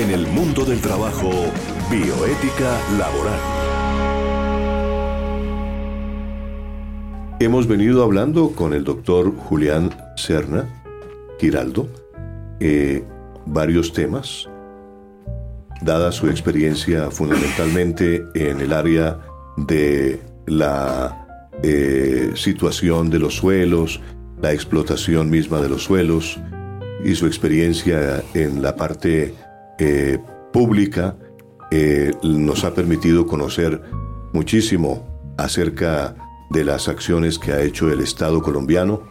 En el mundo del trabajo, bioética laboral. Hemos venido hablando con el doctor Julián Serna Giraldo eh, varios temas, dada su experiencia fundamentalmente en el área de la situación de los suelos, la explotación misma de los suelos y su experiencia en la parte eh, pública nos ha permitido conocer muchísimo acerca de las acciones que ha hecho el Estado colombiano.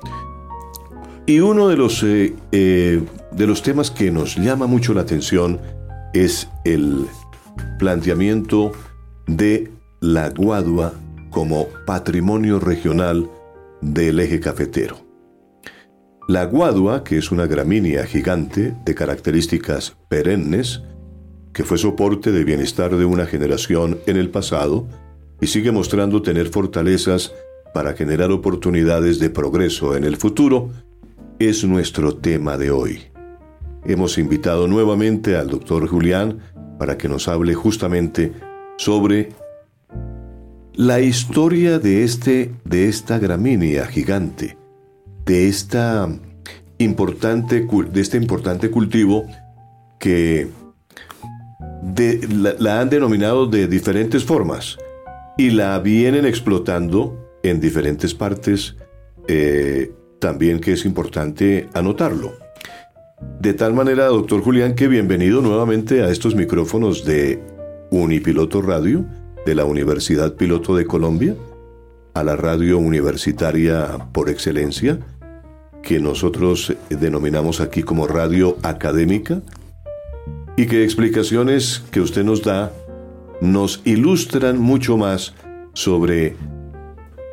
Y uno de los, eh, eh, de los temas que nos llama mucho la atención es el planteamiento de la guadua como patrimonio regional del eje cafetero. La guadua, que es una gramínea gigante de características perennes, que fue soporte de bienestar de una generación en el pasado, y sigue mostrando tener fortalezas para generar oportunidades de progreso en el futuro, es nuestro tema de hoy. Hemos invitado nuevamente al doctor Julián para que nos hable justamente sobre la historia de, este, de esta gramínea gigante, de, esta importante, de este importante cultivo que la han denominado de diferentes formas y la vienen explotando en diferentes partes, eh, también que es importante anotarlo. De tal manera, doctor Julián, que bienvenido nuevamente a estos micrófonos de Unipiloto Radio, de la Universidad Piloto de Colombia, a la radio universitaria por excelencia, que nosotros denominamos aquí como radio académica, y que explicaciones que usted nos da nos ilustran mucho más sobre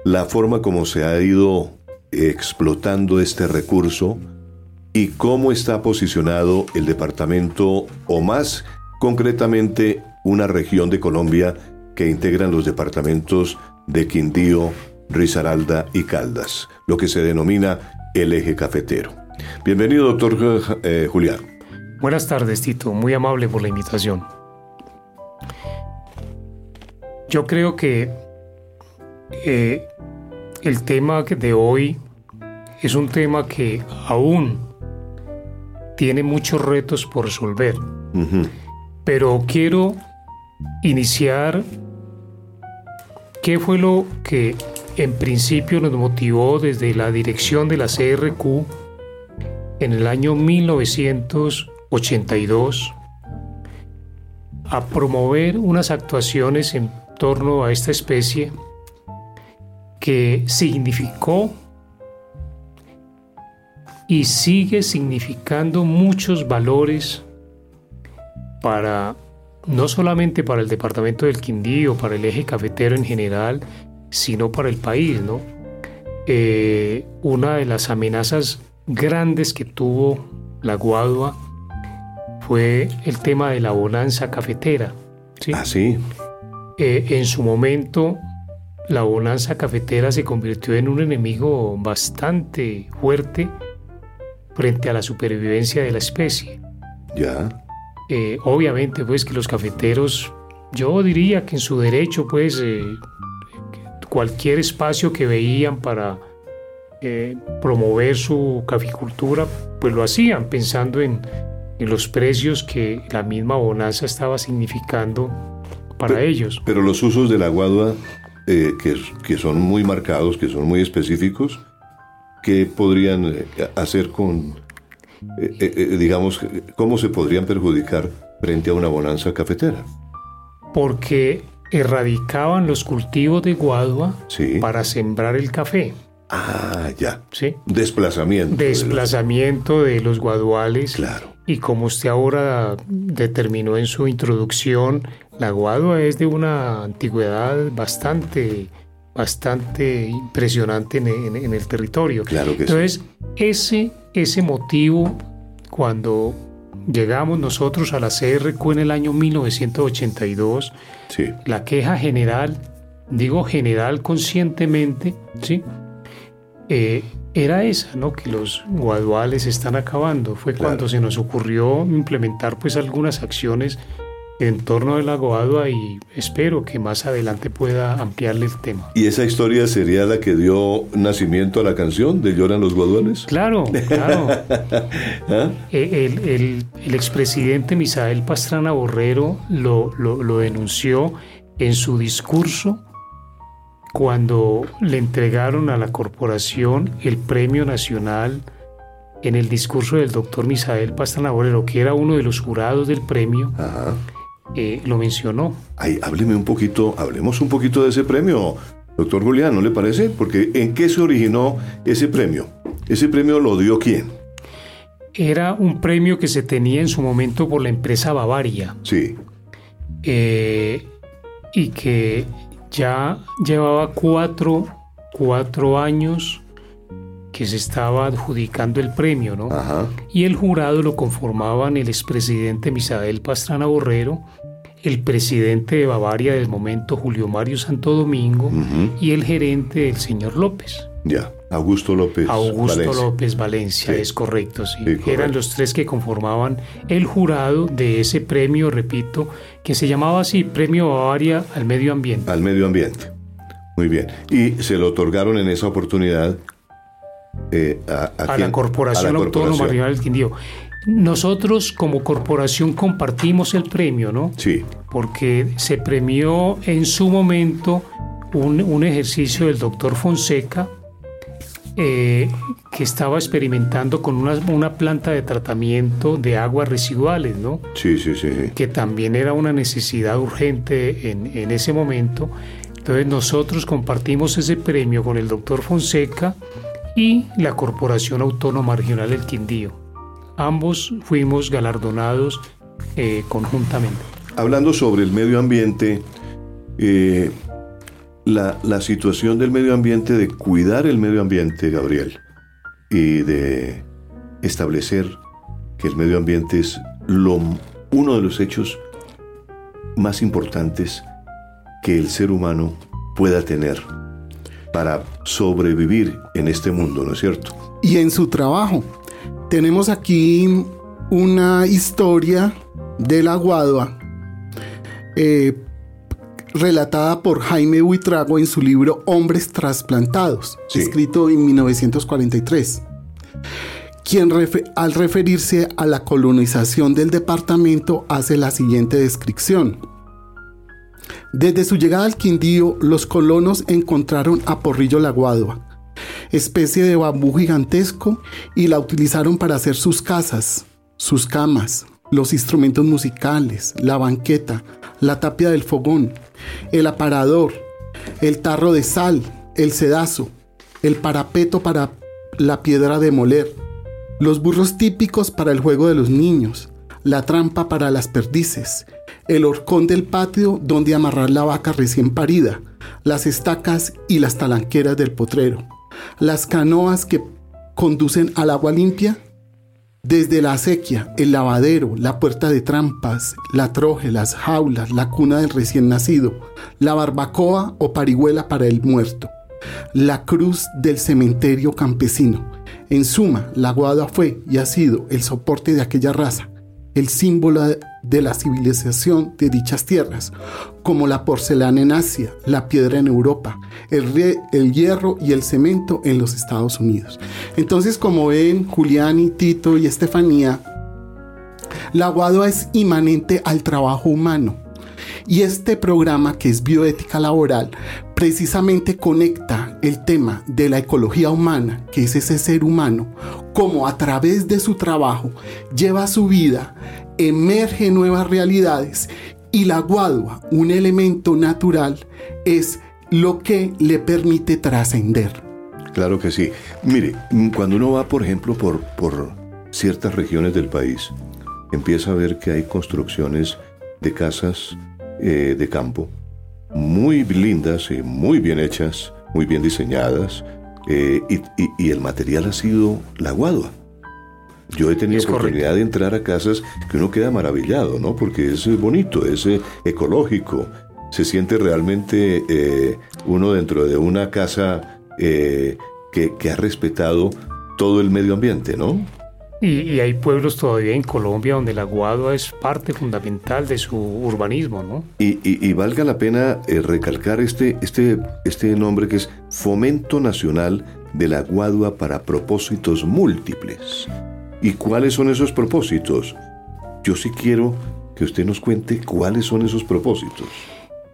la forma como se ha ido explotando este recurso y cómo está posicionado el departamento o más concretamente una región de Colombia que integran los departamentos de Quindío, Risaralda y Caldas, lo que se denomina el eje cafetero. Bienvenido, doctor eh, Julián. Buenas tardes, Tito. Muy amable por la invitación. Yo creo que eh, el tema de hoy es un tema que aún tiene muchos retos por resolver. Pero quiero iniciar qué fue lo que en principio nos motivó desde la dirección de la CRQ en el año 1982 a promover unas actuaciones en torno a esta especie que significó y sigue significando muchos valores para no solamente para el departamento del Quindío, para el eje cafetero en general, sino para el país, ¿no? Eh, una de las amenazas grandes que tuvo la Guadua fue el tema de la bonanza cafetera. ¿sí? Ah, sí. Eh, en su momento, la bonanza cafetera se convirtió en un enemigo bastante fuerte frente a la supervivencia de la especie. Ya. Eh, obviamente, pues que los cafeteros, yo diría que en su derecho, pues, eh, cualquier espacio que veían para promover su caficultura, pues lo hacían pensando en, en los precios que la misma bonanza estaba significando para ellos. Pero los usos de la guadua, eh, que, son muy marcados, que son muy específicos, ¿qué podrían eh, hacer con, eh, digamos, cómo se podrían perjudicar frente a una bonanza cafetera? Porque erradicaban los cultivos de guadua para sembrar el café. Ah, ya. Sí. Desplazamiento. Desplazamiento de los, guaduales. Claro. Y como usted ahora determinó en su introducción, la guadua es de una antigüedad bastante, bastante impresionante en, el territorio. Claro que Entonces, ese, ese motivo, cuando llegamos nosotros a la CRQ en el año 1982, sí. la queja general, digo general conscientemente, ¿sí? eh, era esa, ¿no? Que los guaduales están acabando. Fue cuando se nos ocurrió implementar pues algunas acciones en torno del aguadua y espero que más adelante pueda ampliarle el tema. ¿Y esa historia sería la que dio nacimiento a la canción de Lloran los Guaduales? Claro, claro. ¿Ah? el, el, el, expresidente Misael Pastrana Borrero lo, lo, lo denunció en su discurso cuando le entregaron a la corporación el Premio Nacional en el discurso del doctor Misael Pastrana Borrero, que era uno de los jurados del premio. Ajá eh, lo mencionó. Ay, hábleme un poquito, hablemos un poquito de ese premio, doctor Julián, ¿no le parece? Porque ¿en qué se originó ese premio? ¿Ese premio lo dio quién? Era un premio que se tenía en su momento por la empresa Bavaria. Sí. Eh, y que ya llevaba cuatro, cuatro años que se estaba adjudicando el premio, ¿no? Y el jurado lo conformaban el expresidente Misael Pastrana Borrero, el presidente de Bavaria del momento, Julio Mario Santo Domingo, y el gerente, el señor López. Ya, Augusto López. Augusto López Valencia, es correcto, sí. Eran los tres que conformaban el jurado de ese premio, repito, que se llamaba así, Premio Bavaria al Medio Ambiente. Al Medio Ambiente. Muy bien. Y se lo otorgaron en esa oportunidad eh, a, la Corporación Autónoma Regional del Quindío. Nosotros como corporación compartimos el premio, ¿no? Sí. Porque se premió en su momento un, ejercicio del doctor Fonseca eh, que estaba experimentando con una, una, planta de tratamiento de aguas residuales, ¿no? Sí, sí, sí. Que también era una necesidad urgente en, en ese momento. Entonces nosotros compartimos ese premio con el doctor Fonseca y la Corporación Autónoma Regional del Quindío. Ambos fuimos galardonados eh, conjuntamente. Hablando sobre el medio ambiente, eh, la, la, situación del medio ambiente, de cuidar el medio ambiente, Gabriel, y de establecer que el medio ambiente es lo, uno de los hechos más importantes que el ser humano pueda tener para sobrevivir en este mundo, ¿no es cierto? Y en su trabajo. Tenemos aquí una historia de la Guadua eh, relatada por Jaime Buitrago en su libro Hombres trasplantados, escrito en 1943 quien al referirse a la colonización del departamento hace la siguiente descripción. Desde su llegada al Quindío, los colonos encontraron a Porrillo la Guadua, especie de bambú gigantesco, y la utilizaron para hacer sus casas, sus camas, los instrumentos musicales, la banqueta, la tapia del fogón, el aparador, el tarro de sal, el sedazo, el parapeto para la piedra de moler, los burros típicos para el juego de los niños, la trampa para las perdices, el horcón del patio donde amarrar la vaca recién parida, las estacas y las talanqueras del potrero, las canoas que conducen al agua limpia, desde la acequia, el lavadero, la puerta de trampas, la troje, las jaulas, la cuna del recién nacido, la barbacoa o parihuela para el muerto, la cruz del cementerio campesino. En suma, la guada fue y ha sido el soporte de aquella raza, el símbolo de la civilización de dichas tierras, como la porcelana en Asia, la piedra en Europa, el, el hierro y el cemento en los Estados Unidos. Entonces, como ven, Julián Tito y Estefanía, la guadua es inmanente al trabajo humano. Y este programa, que es bioética laboral, precisamente conecta el tema de la ecología humana, que es ese ser humano, como a través de su trabajo lleva su vida, emerge nuevas realidades y la guadua, un elemento natural, es lo que le permite trascender. Claro que sí. Mire, cuando uno va, por ejemplo, por, por ciertas regiones del país, empieza a ver que hay construcciones de casas eh, de campo muy lindas y muy bien hechas, muy bien diseñadas, eh, y, el material ha sido la guadua. Yo he tenido oportunidad de entrar a casas que uno queda maravillado, ¿no? Porque es bonito, es eh, ecológico, se siente realmente uno dentro de una casa que ha respetado todo el medio ambiente, ¿no? Y, hay pueblos todavía en Colombia donde la guadua es parte fundamental de su urbanismo, ¿no? Y, valga la pena eh, recalcar este, este, este nombre que es Fomento Nacional de la Guadua para propósitos múltiples. ¿Y cuáles son esos propósitos? Yo sí quiero que usted nos cuente cuáles son esos propósitos.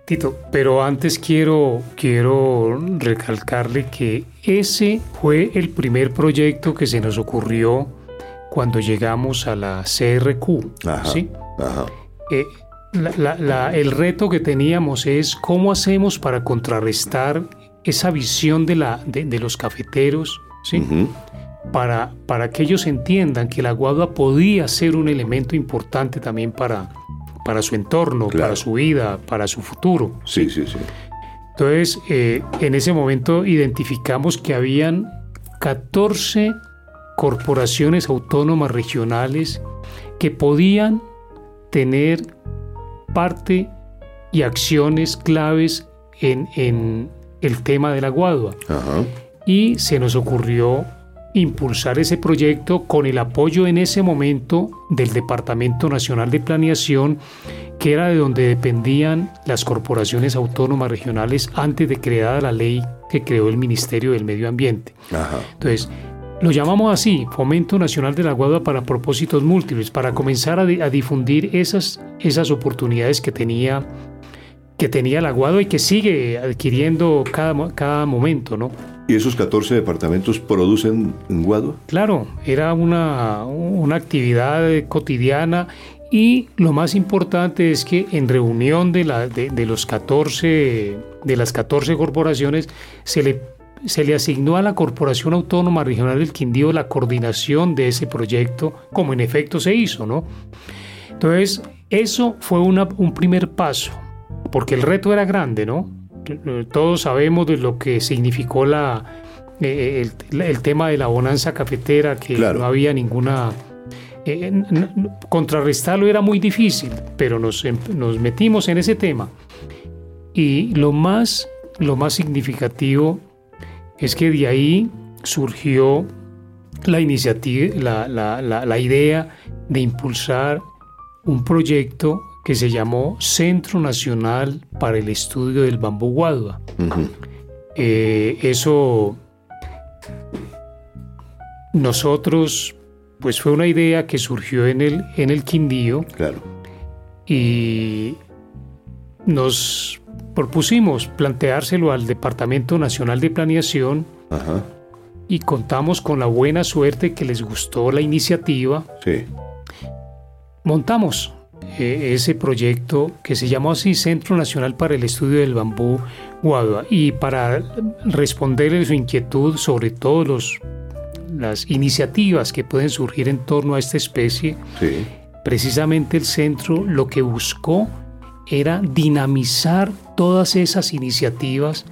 Tito, pero antes quiero, quiero recalcarle que ese fue el primer proyecto que se nos ocurrió cuando llegamos a la CRQ. ¿sí? Eh, el reto que teníamos es cómo hacemos para contrarrestar esa visión de, la, de, los cafeteros, ¿sí? para, para que ellos entiendan que la guadua podía ser un elemento importante también para, para su entorno, para su vida, para su futuro. Sí, sí, sí. Entonces, eh, en ese momento identificamos que habían 14 corporaciones autónomas regionales que podían tener parte y acciones claves en, en el tema de la guadua. Y se nos ocurrió impulsar ese proyecto con el apoyo en ese momento del Departamento Nacional de Planeación, que era de donde dependían las corporaciones autónomas regionales antes de creada la ley que creó el Ministerio del Medio Ambiente. Entonces, lo llamamos así, Fomento Nacional de la Guadua para propósitos múltiples, para comenzar a, difundir esas, esas oportunidades que tenía, que tenía la Guadua y que sigue adquiriendo cada, cada momento, ¿no? ¿Y esos 14 departamentos producen Guadua? Claro, era una, una actividad cotidiana y lo más importante es que en reunión de, la, de, de, los 14, de las 14 corporaciones se le se le asignó a la Corporación Autónoma Regional del Quindío la coordinación de ese proyecto, como en efecto se hizo, ¿no? Entonces, eso fue un primer paso, porque el reto era grande, ¿no? Todos sabemos de lo que significó la, eh, el, tema de la bonanza cafetera, que no había ninguna... Eh, contrarrestarlo era muy difícil, pero nos, em, nos metimos en ese tema. Y lo más, lo más significativo es que de ahí surgió la iniciativa, la, idea de impulsar un proyecto que se llamó Centro Nacional para el Estudio del Bambú Guadua. Eh, eso nosotros, pues fue una idea que surgió en el, en el Quindío. Claro. Y nos propusimos planteárselo al Departamento Nacional de Planeación y contamos con la buena suerte que les gustó la iniciativa. Sí. Montamos eh, ese proyecto que se llamó así Centro Nacional para el Estudio del Bambú Guadua y para responderle su inquietud sobre todas las iniciativas que pueden surgir en torno a esta especie, precisamente el centro lo que buscó era dinamizar todas esas iniciativas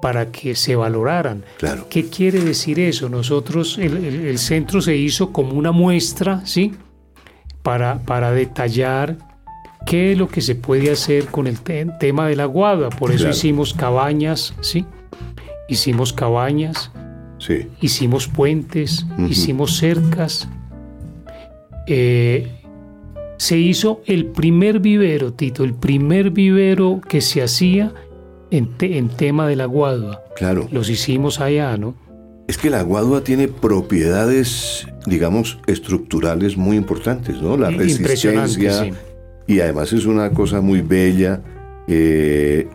para que se valoraran. Claro. ¿Qué quiere decir eso? Nosotros, el, centro se hizo como una muestra, ¿sí? Para, para detallar qué es lo que se puede hacer con el tema de la guada. Por eso hicimos cabañas, ¿sí? Hicimos cabañas, sí. hicimos puentes, hicimos cercas. Eh, se hizo el primer vivero, Tito, el primer vivero que se hacía en, en tema de la guadua. Claro. Los hicimos allá, ¿no? Es que la guadua tiene propiedades, digamos, estructurales muy importantes, ¿no? La resistencia. Y además es una cosa muy bella, eh,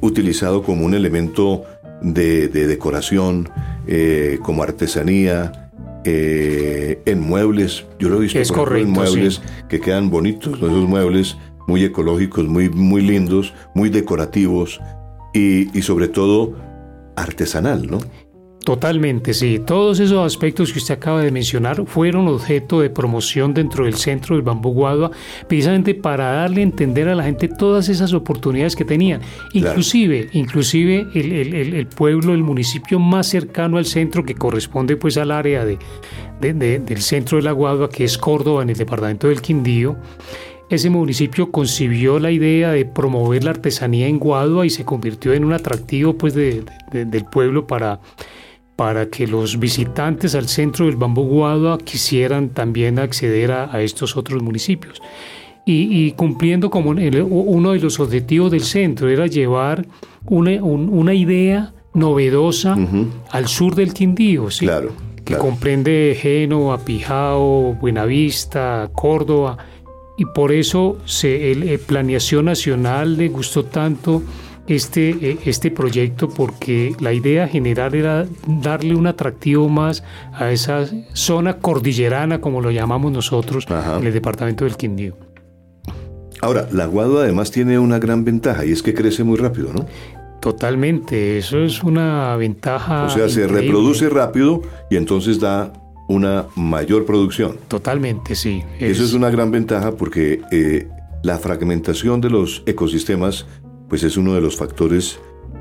utilizado como un elemento de, decoración, eh, como artesanía, eh, en muebles. Yo lo he visto es correcto, en muebles que quedan bonitos, esos muebles muy ecológicos, muy, muy lindos, muy decorativos y, y sobre todo artesanal, ¿no? Totalmente, sí. Todos esos aspectos que usted acaba de mencionar fueron objeto de promoción dentro del centro del Bambú Guadua, precisamente para darle a entender a la gente todas esas oportunidades que tenían. Inclusive, inclusive el, pueblo, el municipio más cercano al centro, que corresponde pues al área de, del centro de la Guadua, que es Córdoba, en el departamento del Quindío, ese municipio concibió la idea de promover la artesanía en Guadua y se convirtió en un atractivo pues del pueblo para para que los visitantes al centro del Bambú Guadua quisieran también acceder a, estos otros municipios. Y, cumpliendo como uno de los objetivos del centro era llevar una, idea novedosa al sur del Quindío, ¿sí? claro, que comprende Génova, Pijao, Buenavista, Córdoba, y por eso se, el, Planeación Nacional le gustó tanto este, eh, este proyecto porque la idea general era darle un atractivo más a esa zona cordillerana, como lo llamamos nosotros, en el departamento del Quindío. Ahora, la Guadua además tiene una gran ventaja y es que crece muy rápido, ¿no? Totalmente, eso es una ventaja. O sea, se reproduce rápido y entonces da una mayor producción. Totalmente, sí. Eso es una gran ventaja porque eh, la fragmentación de los ecosistemas pues es uno de los factores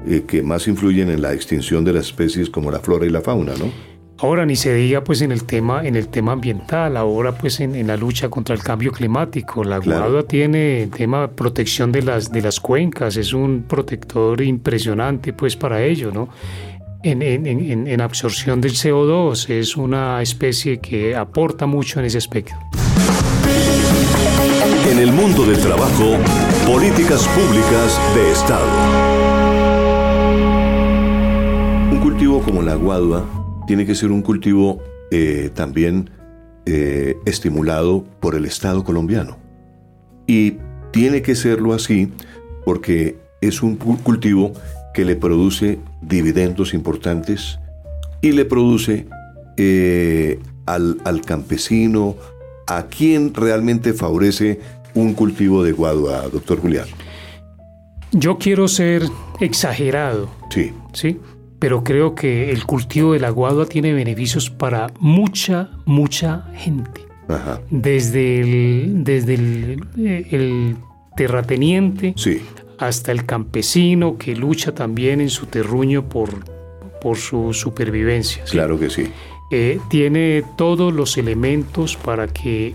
eh, que más influyen en la extinción de las especies como la flora y la fauna, ¿no? Ahora ni se diga pues en el tema en el tema ambiental, ahora pues en, la lucha contra el cambio climático. La claro. tiene el tema protección de las de las cuencas, es un protector impresionante pues para ello, ¿no? En, en, en absorción del CO2 es una especie que aporta mucho en ese aspecto. En el mundo del trabajo, políticas públicas de Estado. Un cultivo como la guadua tiene que ser un cultivo eh, también eh, estimulado por el Estado colombiano. Y tiene que serlo así porque es un cultivo que le produce dividendos importantes y le produce eh, al, al, campesino, a quien realmente favorece un cultivo de guadua, doctor Julián? Yo quiero ser exagerado. Sí. Sí. Pero creo que el cultivo de la guadua tiene beneficios para mucha, mucha gente. Ajá. Desde el, desde el, el terrateniente sí. hasta el campesino que lucha también en su terruño por, por su supervivencia. Claro que sí. Eh, tiene todos los elementos para que,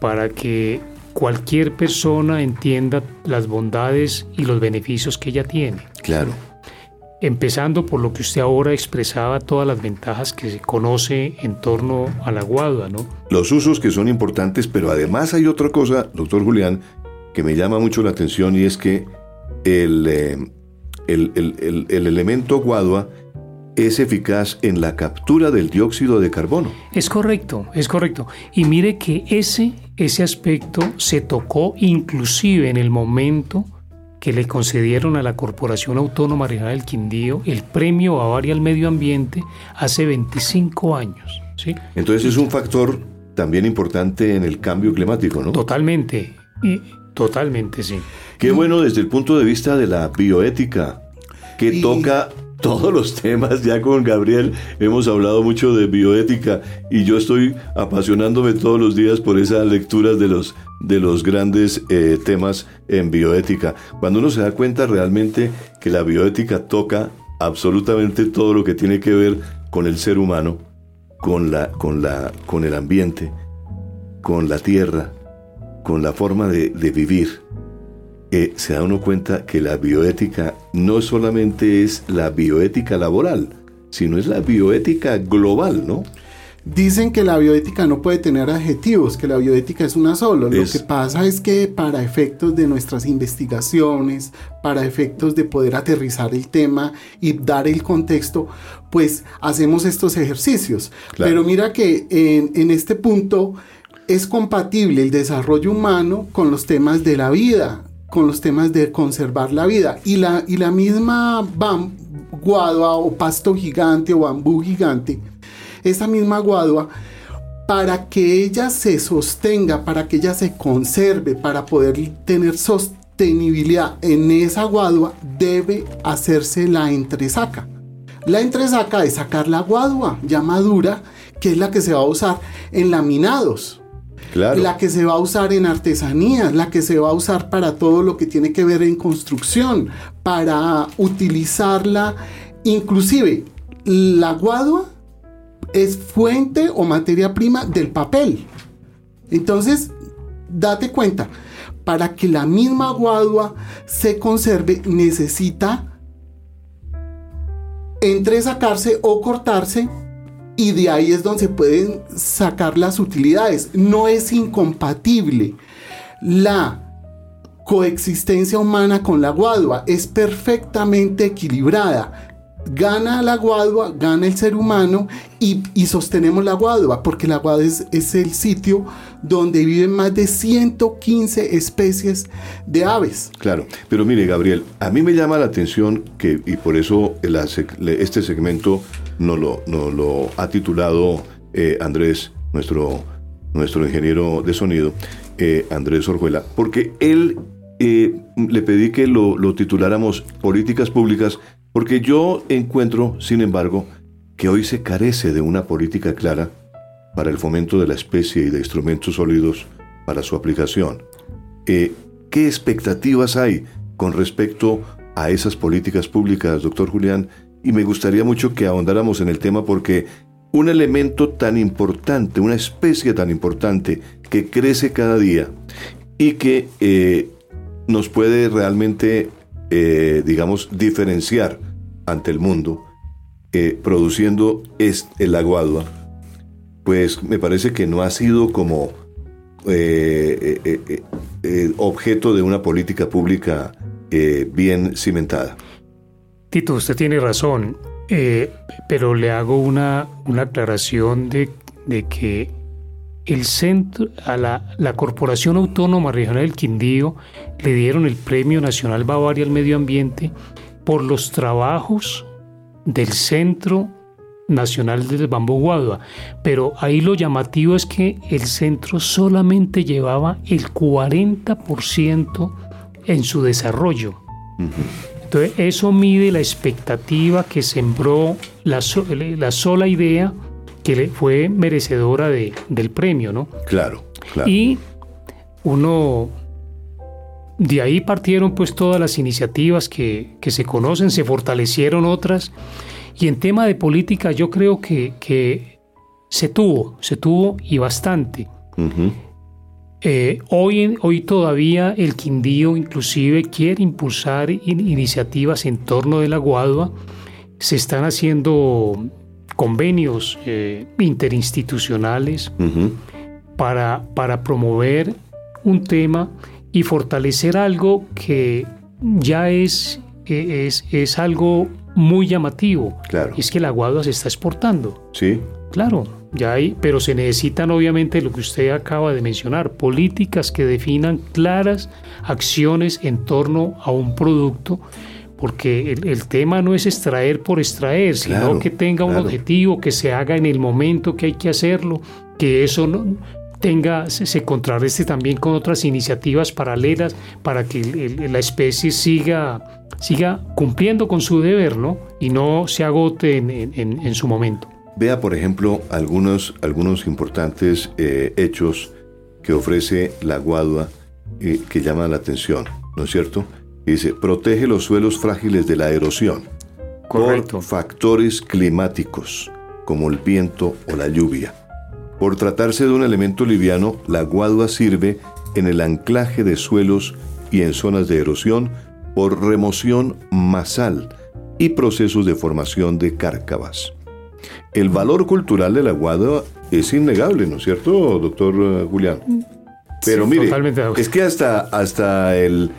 para que cualquier persona entienda las bondades y los beneficios que ella tiene. Claro. Empezando por lo que usted ahora expresaba, todas las ventajas que se conoce en torno a la guadua, ¿no? Los usos que son importantes, pero además hay otra cosa, doctor Julián, que me llama mucho la atención y es que el, eh, el, el, el elemento guadua es eficaz en la captura del dióxido de carbono. Es correcto, es correcto. Y mire que ese, ese aspecto se tocó inclusive en el momento que le concedieron a la Corporación Autónoma Regional del Quindío el premio Bavaria al Medio Ambiente hace 25 años. ¿sí? Entonces es un factor también importante en el cambio climático, ¿no? Totalmente, y, totalmente, sí. Qué bueno desde el punto de vista de la bioética, que toca todos los temas. Ya con Gabriel hemos hablado mucho de bioética y yo estoy apasionándome todos los días por esas lecturas de los, de los grandes eh, temas en bioética. Cuando uno se da cuenta realmente que la bioética toca absolutamente todo lo que tiene que ver con el ser humano, con, la, con, la, con el ambiente, con la tierra, con la forma de, de vivir eh, se da uno cuenta que la bioética no solamente es la bioética laboral, sino es la bioética global, ¿no? Dicen que la bioética no puede tener adjetivos, que la bioética es una sola. Lo que pasa es que para efectos de nuestras investigaciones, para efectos de poder aterrizar el tema y dar el contexto, pues hacemos estos ejercicios. Pero mira que en, en este punto es compatible el desarrollo humano con los temas de la vida, con los temas de conservar la vida. Y la, y la misma bam, guadua o pasto gigante o bambú gigante, esa misma guadua, para que ella se sostenga, para que ella se conserve, para poder tener sostenibilidad en esa guadua, debe hacerse la entresaca. La entresaca es sacar la guadua ya madura, que es la que se va a usar en laminados la que se va a usar en artesanía, la que se va a usar para todo lo que tiene que ver en construcción, para utilizarla, inclusive la guadua es fuente o materia prima del papel. Entonces, date cuenta, para que la misma guadua se conserve necesita entresacarse o cortarse y de ahí es donde se pueden sacar las utilidades. No es incompatible la coexistencia humana con la guadua, es perfectamente equilibrada gana la guadua, gana el ser humano y, sostenemos la guadua, porque la guadua es, es, el sitio donde viven más de 115 especies de aves. Claro, pero mire Gabriel, a mí me llama la atención que, y por eso este segmento nos lo, lo ha titulado eh, Andrés, nuestro, nuestro ingeniero de sonido, eh, Andrés Orjuela, porque él eh, le pedí que lo, lo tituláramos Políticas Públicas porque yo encuentro, sin embargo, que hoy se carece de una política clara para el fomento de la especie y de instrumentos sólidos para su aplicación. ¿Qué expectativas hay con respecto a esas políticas públicas, doctor Julián? Y me gustaría mucho que ahondáramos en el tema porque un elemento tan importante, una especie tan importante que crece cada día y que eh, nos puede realmente eh, digamos, diferenciar ante el mundo, eh, produciendo el aguadua, pues me parece que no ha sido como objeto de una política pública bien cimentada. Tito, usted tiene razón, pero le hago una, una aclaración de, de que el centro, a la, Corporación Autónoma Regional del Quindío le dieron el Premio Nacional Bavaria al Medio Ambiente por los trabajos del Centro Nacional del Bambú Guadua. Pero ahí lo llamativo es que el centro solamente llevaba el 40% en su desarrollo. Entonces eso mide la expectativa que sembró la, la sola idea que fue merecedora de, del premio, ¿no? Claro, claro. Y uno, de ahí partieron pues todas las iniciativas que, se conocen, se fortalecieron otras, y en tema de política yo creo que, que se tuvo, se tuvo y bastante. Eh, hoy, hoy todavía el Quindío inclusive quiere impulsar iniciativas en torno de la Guadua. Se están haciendo convenios eh, interinstitucionales para, para promover un tema y fortalecer algo que ya es, es, es algo muy llamativo. Claro. es que la guadua se está exportando. Sí. Claro, ya hay, pero se necesitan obviamente lo que usted acaba de mencionar, políticas que definan claras acciones en torno a un producto porque el, tema no es extraer por extraer, sino que tenga un objetivo, que se haga en el momento que hay que hacerlo, que eso no tenga, se, contrarreste también con otras iniciativas paralelas para que la especie siga, siga cumpliendo con su deber, ¿no? Y no se agote en, su momento. Vea, por ejemplo, algunos, algunos importantes eh, hechos que ofrece la Guadua eh, que llaman la atención, ¿no es cierto? Dice, protege los suelos frágiles de la erosión Correcto. por factores climáticos, como el viento o la lluvia. Por tratarse de un elemento liviano, la guadua sirve en el anclaje de suelos y en zonas de erosión por remoción masal y procesos de formación de cárcavas. El valor cultural de la guadua es innegable, ¿no es cierto, doctor eh, Julián? Pero mire, es que hasta, hasta el,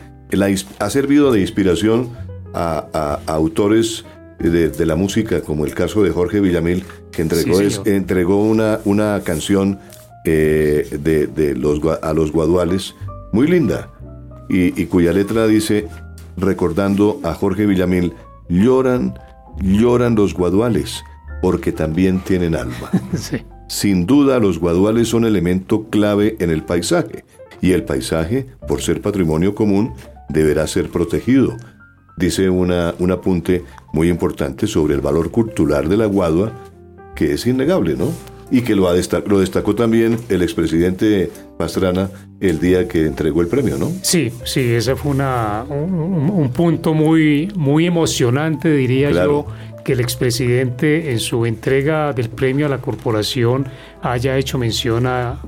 ha servido de inspiración a, autores de, la música, como el caso de Jorge Villamil, que entregó, entregó una, una canción eh, de, los, a los guaduales muy linda, y, cuya letra dice, recordando a Jorge Villamil, lloran, lloran los guaduales, porque también tienen alma. Sin duda, los guaduales son elemento clave en el paisaje, y el paisaje, por ser patrimonio común, deberá ser protegido. Dice una, un apunte muy importante sobre el valor cultural de la guadua, que es innegable, ¿no? Y que lo, ha lo destacó también el expresidente Pastrana el día que entregó el premio, ¿no? Sí, sí, ese fue una, un, punto muy, muy emocionante, diría yo, que el expresidente en su entrega del premio a la corporación haya hecho mención a,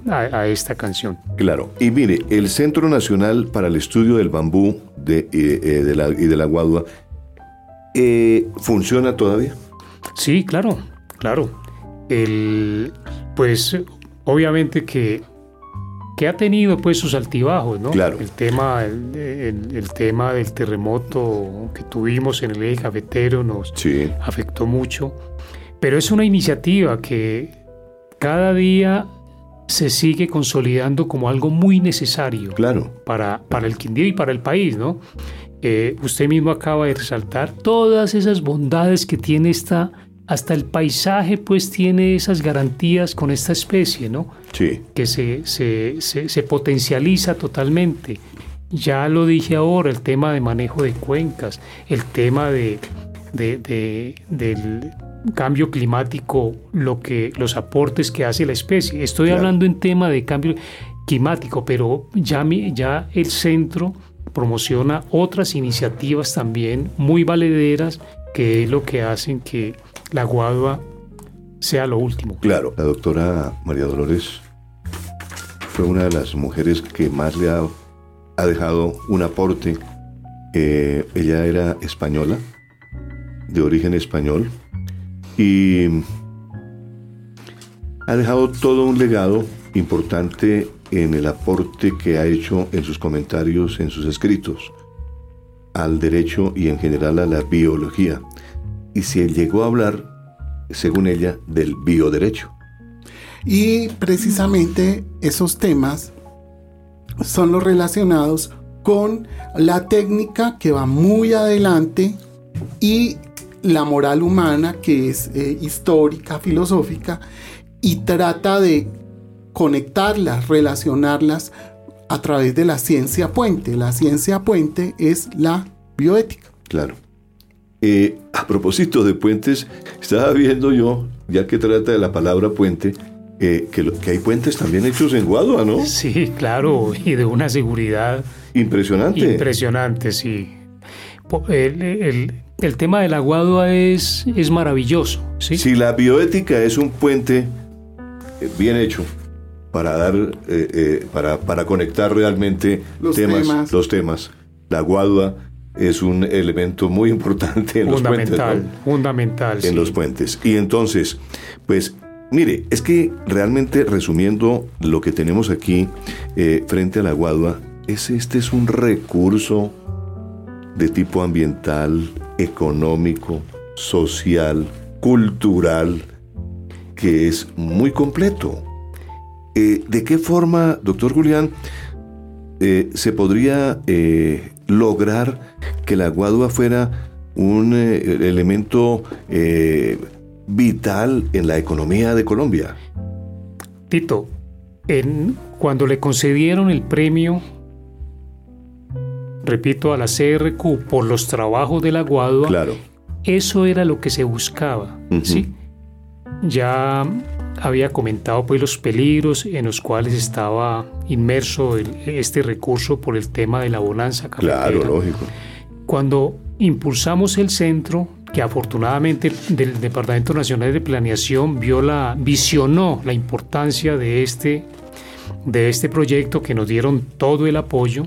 esta canción. Claro, y mire, el Centro Nacional para el Estudio del Bambú de, eh, eh, la, y de la Guadua, eh, ¿funciona todavía? Sí, claro, claro. El, pues obviamente que, que ha tenido pues sus altibajos, ¿no? Claro. El tema, el, el- el tema del terremoto que tuvimos en el eje cafetero nos Sí, afectó mucho. Pero es una iniciativa que cada día se sigue consolidando como algo muy necesario claro. para, para el Quindío y para el país, ¿no? Eh, usted mismo acaba de resaltar todas esas bondades que tiene esta, hasta el paisaje pues tiene esas garantías con esta especie, ¿no? Sí, Que se, se, se, se potencializa totalmente. Ya lo dije ahora, el tema de manejo de cuencas, el tema de, de- de- del cambio climático, lo que, los aportes que hace la especie. Estoy Claro. hablando en tema de cambio climático, pero ya, mi- ya el centro promociona otras iniciativas también muy valederas que es lo que hacen que la guadua sea lo último. claro. La doctora María Dolores fue una de las mujeres que más le ha, dejado un aporte. Eh, ella era española, de origen español, y ha dejado todo un legado importante en el aporte que ha hecho en sus comentarios, en sus escritos, al derecho y en general a la biología. Y se llegó a hablar, según ella, del bioderecho. Y precisamente esos temas son los relacionados con la técnica que va muy adelante y la moral humana que es eh, histórica, filosófica y trata de conectarlas, relacionarlas a través de la ciencia puente. La ciencia puente es la bioética. Claro. Eh, a propósito de puentes, estaba viendo yo, ya que trata de la palabra puente, eh, que, lo- que hay puentes también hechos en Guadua, ¿no? Sí, claro, y de una seguridad Impresionante. impresionante, sí. El, el- el tema del aguadua es, es maravilloso, ¿sí? Si la bioética es un puente eh, bien hecho para dar, eh, eh, para, para conectar realmente Los temas, temas. los temas, la guadua es un elemento muy importante en los puentes. fundamental, ¿no? fundamental. en sí. los puentes. Y entonces, pues, mire, es que realmente resumiendo lo que tenemos aquí eh, frente a la guadua, es este es un recurso de tipo ambiental, económico, social, cultural, que es muy completo. Eh, ¿De qué forma, doctor Julián, eh, se podría lograr que la guadua fuera un eh, elemento eh, vital en la economía de Colombia? Tito, en, cuando le concedieron el premio, repito, a la CRQ por los trabajos de la Guadua, Claro. eso era lo que se buscaba. ¿sí? Ya había comentado pues los peligros en los cuales estaba inmerso el- este recurso por el tema de la bonanza cafetera. Claro, lógico. Cuando impulsamos el centro, que afortunadamente del Departamento Nacional de Planeación vio la, visionó la importancia de este, de este proyecto que nos dieron todo el apoyo,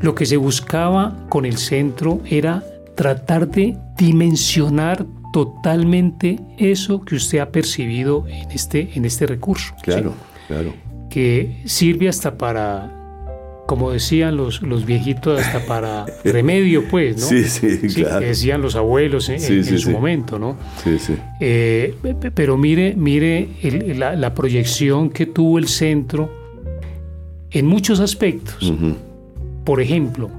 lo que se buscaba con el centro era tratar de dimensionar totalmente eso que usted ha percibido en este, en este recurso. ¿sí? Claro, claro. que sirve hasta para, como decían los, los viejitos, hasta para remedio, pues, ¿no? Sí, sí, Sí, claro. que decían los abuelos en, Sí, en sí, su momento, ¿no? Sí, sí. Eh, pe- pe- pero mire, mire el- la, la proyección que tuvo el centro en muchos aspectos. Por ejemplo,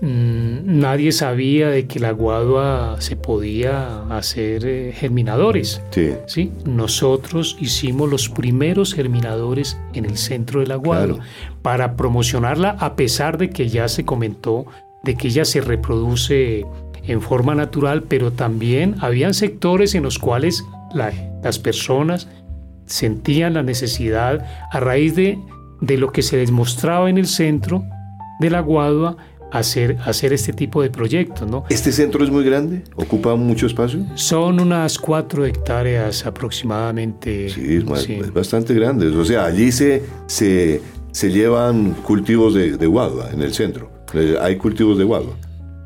mm, nadie sabía de que la guadua se podía hacer eh, germinadores. Sí, ¿sí? Nosotros hicimos los primeros germinadores en el centro del aguado Claro. para promocionarla a pesar de que ya se comentó de que ella se reproduce en forma natural, pero también habían sectores en los cuales la- las personas sentían la necesidad a raíz de, de lo que se les mostraba en el centro de la Guadua hacer, hacer este tipo de proyectos, ¿no? ¿Este centro es muy grande? ¿Ocupa mucho espacio? Son unas cuatro hectáreas aproximadamente. Sí, es, más- sí. es bastante grande. O sea, allí se, se, se llevan cultivos de, de guadua en el centro. Eh, Hay cultivos de guadua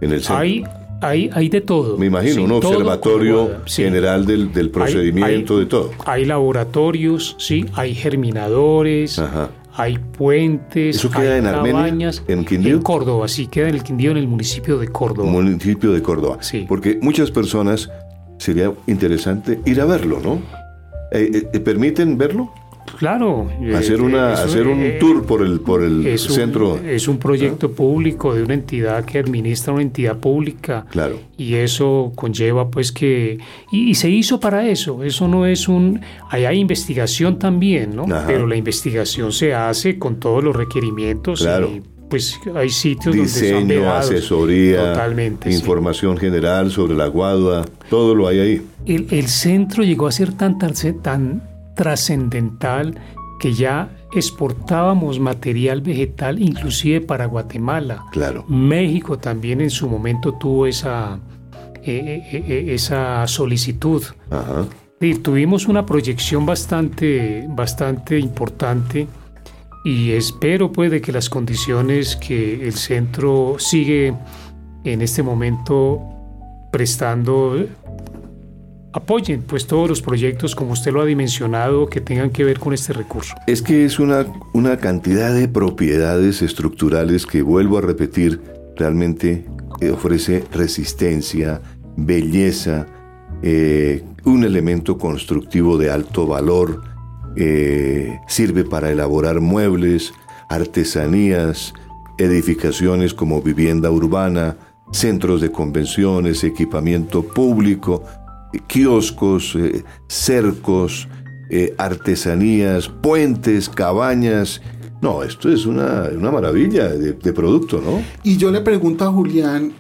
en el centro. Hay, Hay, hay de todo. Me imagino, Sí, un observatorio sí. general del, del procedimiento, hay- de todo. Hay laboratorios, sí, hay germinadores, Ajá. Hay puentes, ¿Eso queda hay en Armenia, cabañas. en Quindío? En Córdoba, sí, queda en el Quindío, en el municipio de Córdoba. municipio de Córdoba. Sí. Porque muchas personas sería interesante ir a verlo, ¿no? Eh, eh, ¿Permiten verlo? Claro. eh, Hacer, una, eso, hacer un eh, tour por el, por el es un, centro. es un proyecto público de una entidad que administra una entidad pública. Claro. Y eso conlleva pues que... Y, y se hizo para eso. Eso no es un... Ahí hay investigación también, ¿no? Ajá. Pero la investigación se hace con todos los requerimientos. Claro. Y pues hay sitios donde son Diseño, vedados. asesoría, Totalmente, sí. información general sobre la guadua, todo lo hay ahí. El, el centro llegó a ser tan, trasce- tan trascendental que ya exportábamos material vegetal inclusive para Guatemala. Claro. México también en su momento tuvo esa, eh, eh, eh, esa solicitud. Ajá. Y tuvimos una proyección bastante, bastante importante y espero pues de que las condiciones que el centro sigue en este momento prestando apoyen pues todos los proyectos como usted lo ha dimensionado que tengan que ver con este recurso. Es que es una, una cantidad de propiedades estructurales que, vuelvo a repetir, realmente eh, ofrece resistencia, belleza, eh, un elemento constructivo de alto valor, eh, sirve para elaborar muebles, artesanías, edificaciones como vivienda urbana, centros de convenciones, equipamiento público, kioscos, eh, cercos, eh, artesanías, puentes, cabañas. No, esto es una, una maravilla de, producto, ¿no? Y yo le pregunto a Julián,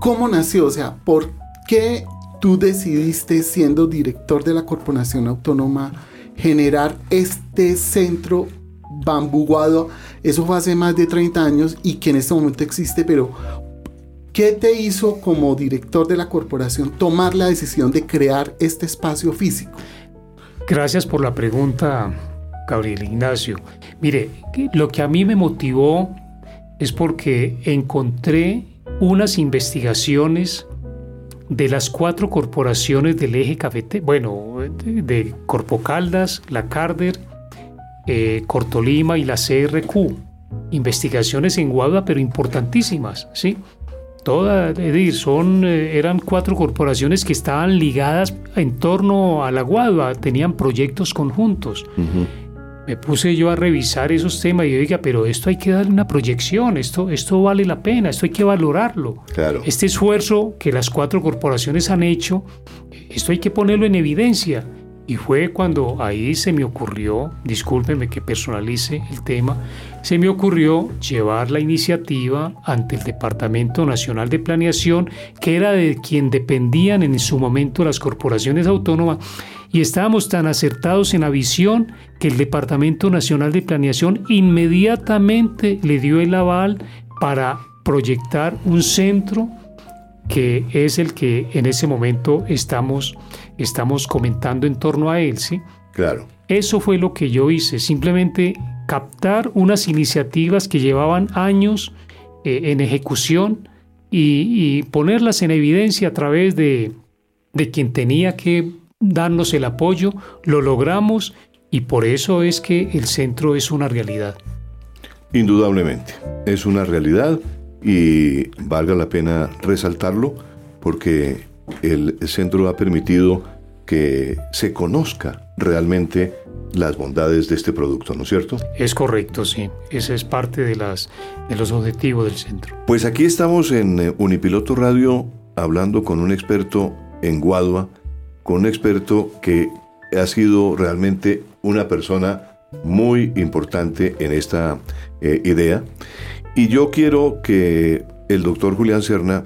¿cómo nació? O sea, ¿por qué tú decidiste, siendo director de la Corporación Autónoma, generar este centro bambuguado? Eso fue hace más de 30 años y que en este momento existe, pero ¿qué te hizo como director de la corporación tomar la decisión de crear este espacio físico? Gracias por la pregunta, Gabriel Ignacio. Mire, lo que a mí me motivó es porque encontré unas investigaciones de las cuatro corporaciones del eje cafetero, bueno, de, de Corpo Caldas, la Carder, eh, Cortolima y la CRQ. Investigaciones en Guadua, pero importantísimas, ¿sí? Todas, es decir, son, eh, eran cuatro corporaciones que estaban ligadas en torno a la Guadua, tenían proyectos conjuntos. Me puse yo a revisar esos temas y yo diga, pero esto hay que darle una proyección, esto, esto vale la pena, esto hay que valorarlo. Claro. Este esfuerzo que las cuatro corporaciones han hecho, esto hay que ponerlo en evidencia. Y fue cuando ahí se me ocurrió, discúlpeme que personalice el tema, se me ocurrió llevar la iniciativa ante el Departamento Nacional de Planeación, que era de quien dependían en su momento las corporaciones autónomas, y estábamos tan acertados en la visión que el Departamento Nacional de Planeación inmediatamente le dio el aval para proyectar un centro que es el que en ese momento estamos, estamos comentando en torno a él, ¿sí? Claro. Eso fue lo que yo hice, simplemente captar unas iniciativas que llevaban años eh, en ejecución y, y ponerlas en evidencia a través de, de quien tenía que darnos el apoyo, lo logramos y por eso es que el centro es una realidad. Indudablemente, es una realidad y valga la pena resaltarlo porque el centro ha permitido que se conozca realmente las bondades de este producto, ¿no es cierto? Es correcto, sí. Ese es parte de, las, de los objetivos del centro. Pues aquí estamos en eh, Unipiloto Radio hablando con un experto en Guadua, con un experto que ha sido realmente una persona muy importante en esta eh, idea. Y yo quiero que el doctor Julián Serna,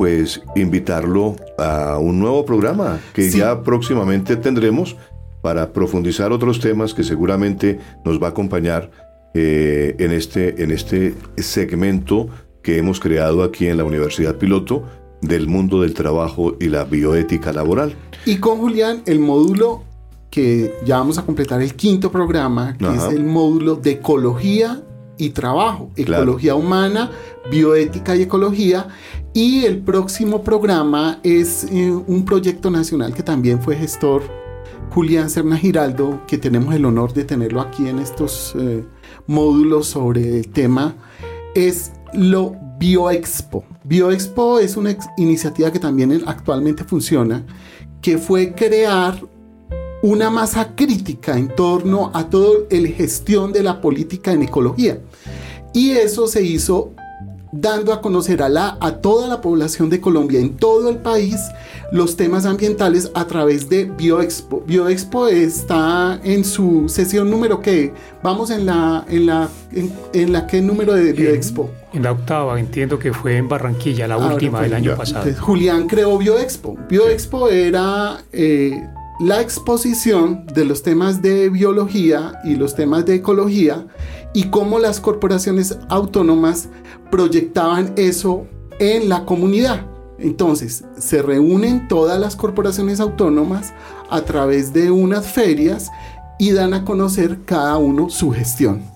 pues invitarlo a un nuevo programa que Sí. ya próximamente tendremos para profundizar otros temas que seguramente nos va a acompañar eh, en, este, en este segmento que hemos creado aquí en la Universidad Piloto del mundo del trabajo y la bioética laboral. Y con Julián, el módulo que ya vamos a completar el quinto programa, que Ajá. es el módulo de ecología y trabajo, ecología humana, bioética y ecología. Y el próximo programa es eh, un proyecto nacional que también fue gestor Julián Serna Giraldo, que tenemos el honor de tenerlo aquí en estos eh, módulos sobre el tema, es lo Bioexpo. Bioexpo es una iniciativa que también actualmente funciona, que fue crear una masa crítica en torno a toda la gestión de la política en ecología. Y eso se hizo dando a conocer a, la, a toda la población de Colombia en todo el país los temas ambientales a través de Bioexpo. Bioexpo está en su sesión número que vamos en la en la en, la qué número de Bioexpo. En, la octava, entiendo que fue en Barranquilla, la última del año pasado. Julián creó Bioexpo. Bioexpo era eh, la exposición de los temas de biología y los temas de ecología y cómo las corporaciones autónomas proyectaban eso en la comunidad. Entonces, se reúnen todas las corporaciones autónomas a través de unas ferias y dan a conocer cada uno su gestión.